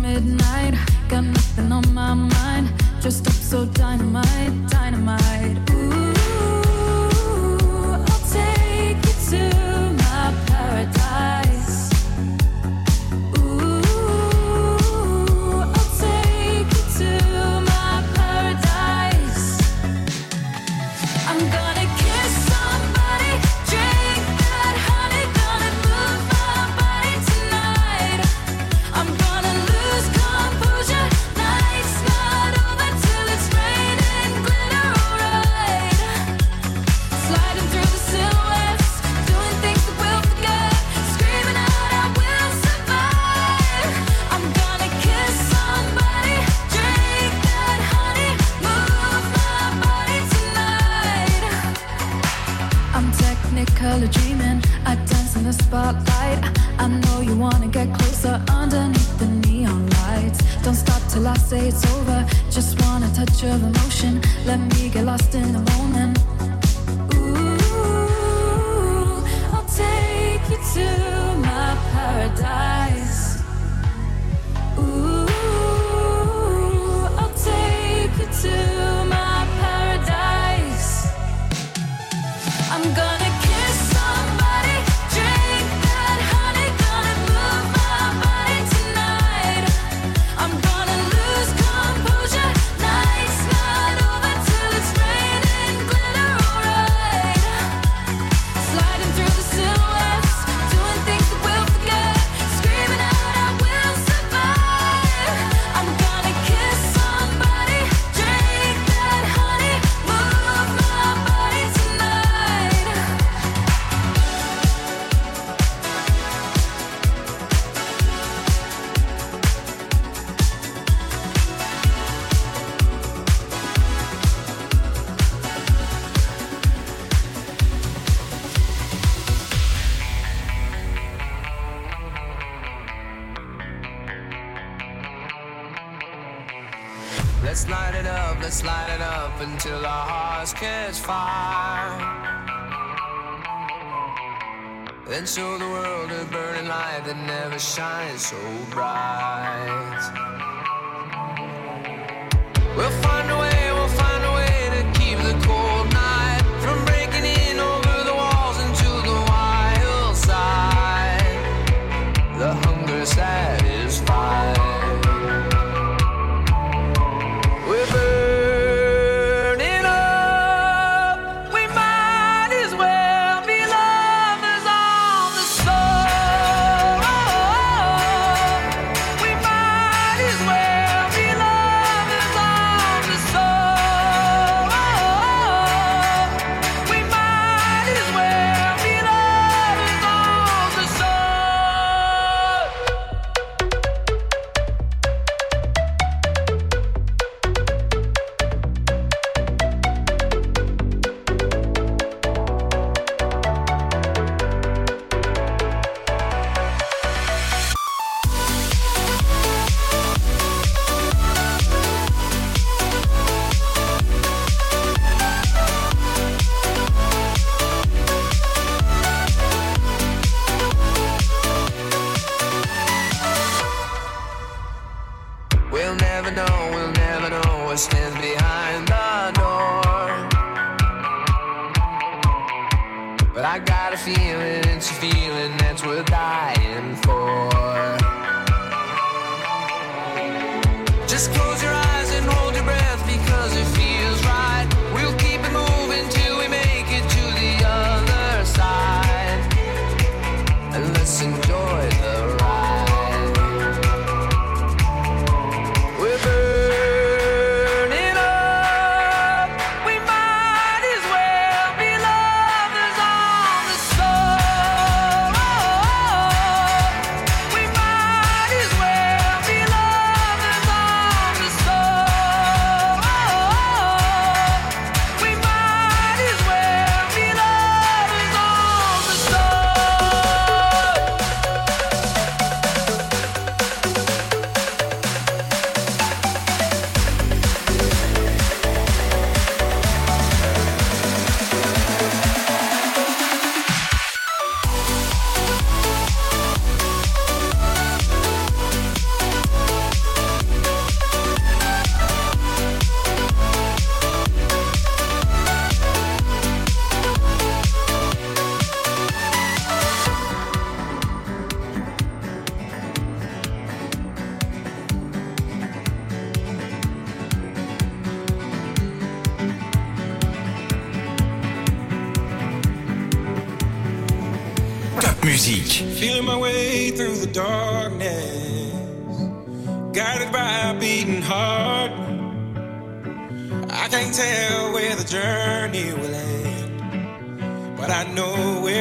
midnight. Got nothing on my mind. Just up so dynamite, dynamite. We'll never know, we'll never know what stands behind the door. But I got a feeling, it's a feeling that's worth dying for. Just close your eyes.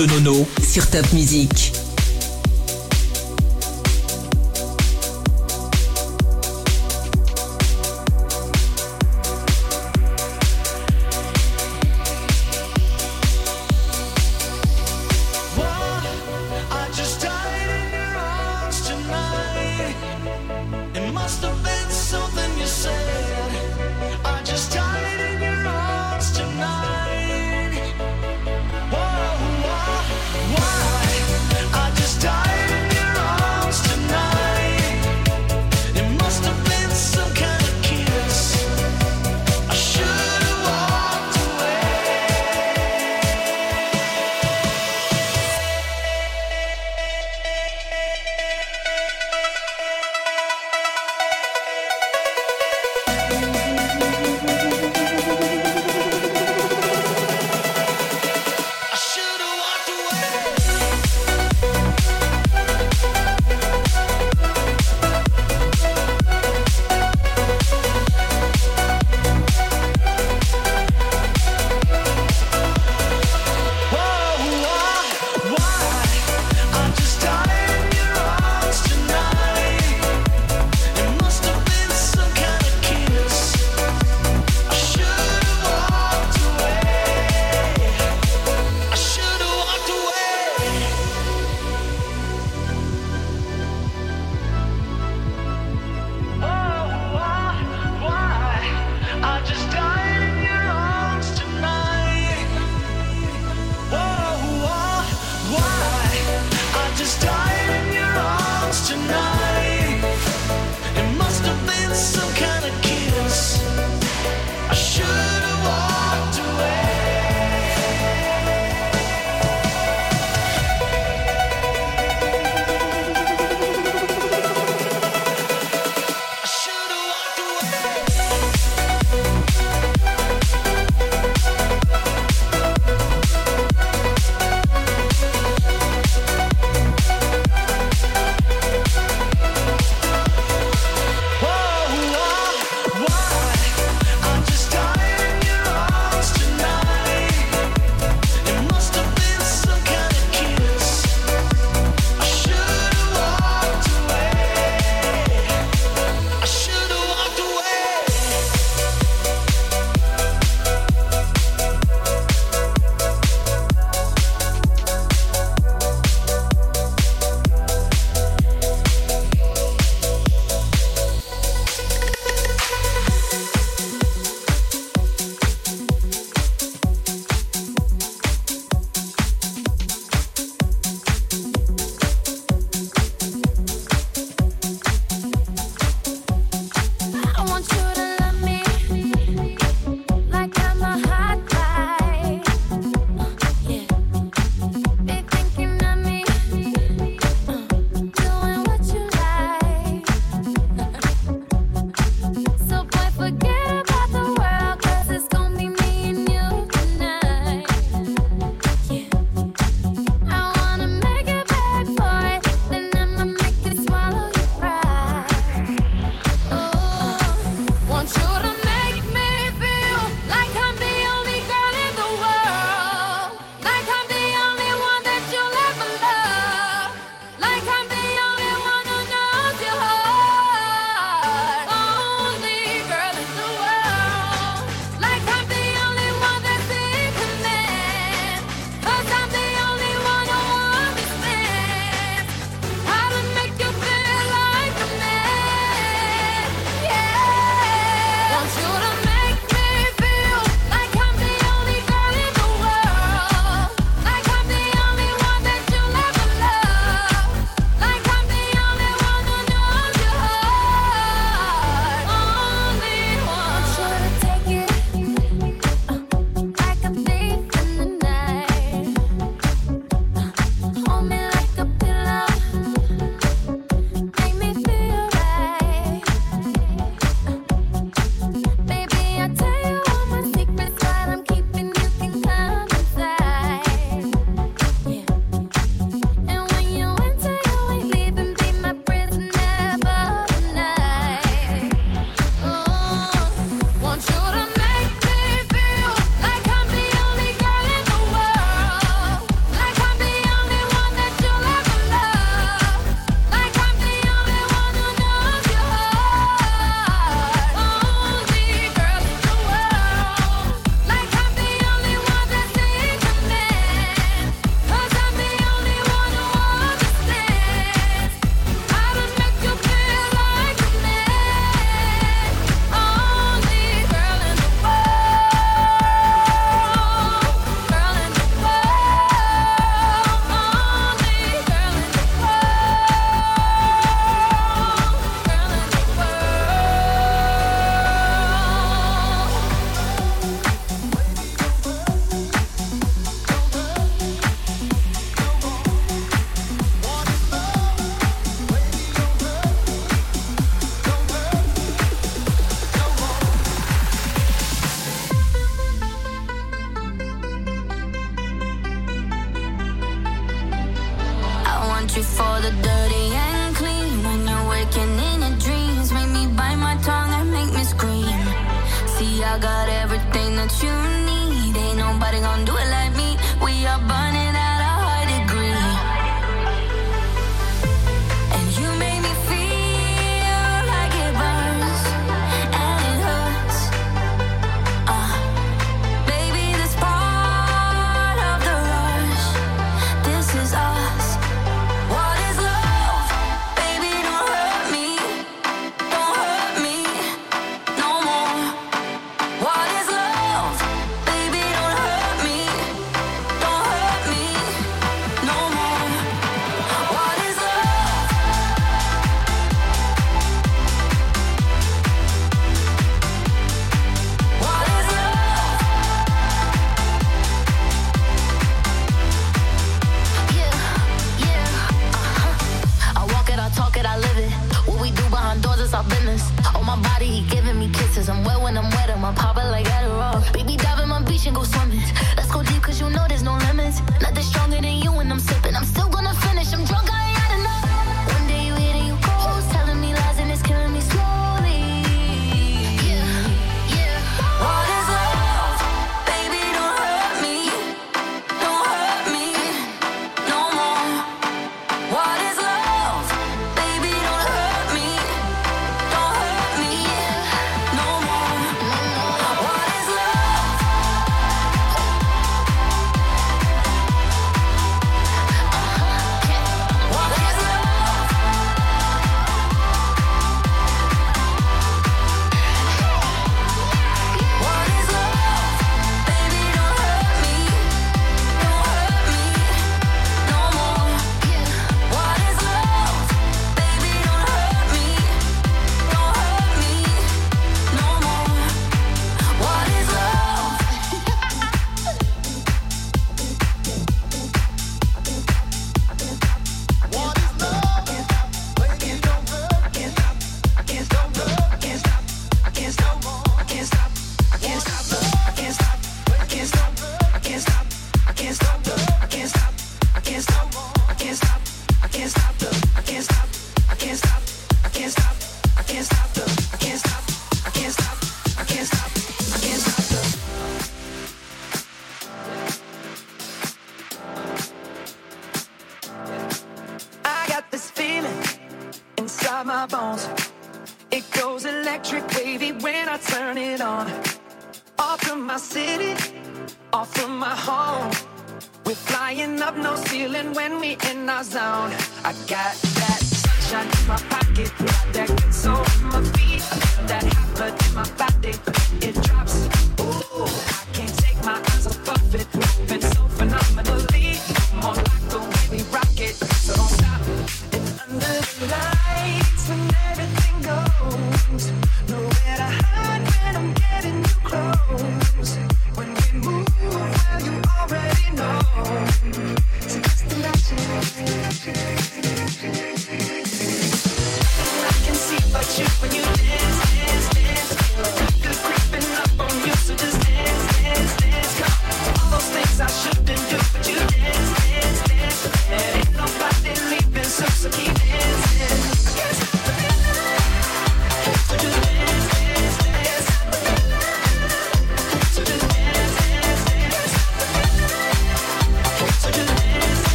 De Nono. sur Top Music. the dirty and clean. When you're waking in your dreams, make me bite my tongue and make me scream. See, I got everything that you need. Ain't nobody gonna do it like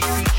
Thank you.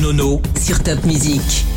Nono sur Top Music.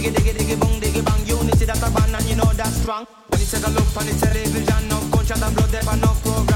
diggy diggy diggy bong diggy bang. You need see that a band and you know that's strong. When you said I look and it's a religion, no conscience and blood, there no program.